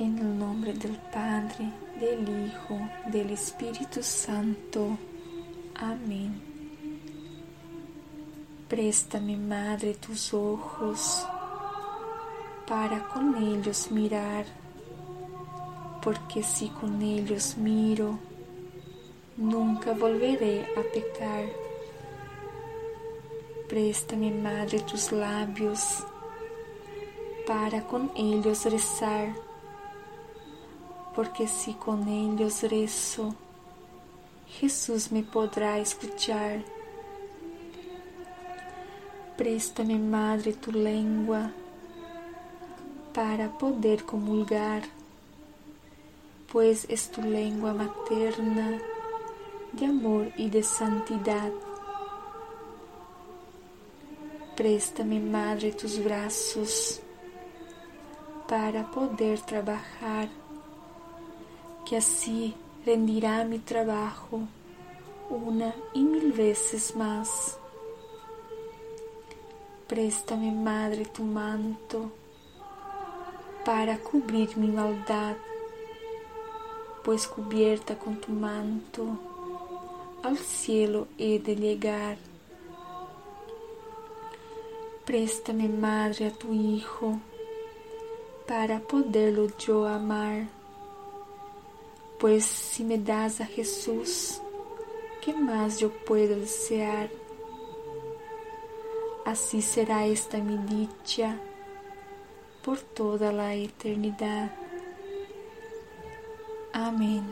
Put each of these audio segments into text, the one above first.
En el nombre del Padre, del Hijo, del Espíritu Santo. Amén. Préstame, Madre, tus ojos para con ellos mirar, porque si con ellos miro, nunca volveré a pecar. Préstame, Madre, tus labios para con ellos rezar porque si con ellos rezo, Jesús me podrá escuchar. Préstame, Madre, tu lengua para poder comulgar, pues es tu lengua materna de amor y de santidad. Préstame, Madre, tus brazos para poder trabajar que así rendirá mi trabajo una y mil veces más. Préstame, Madre, tu manto para cubrir mi maldad, pues cubierta con tu manto al cielo he de llegar. Préstame, Madre, a tu Hijo para poderlo yo amar pues si me das a Jesús, ¿qué más yo puedo desear? Así será esta mi dicha por toda la eternidad. Amén.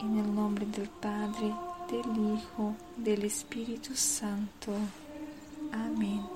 En el nombre del Padre, del Hijo, del Espíritu Santo. Amén.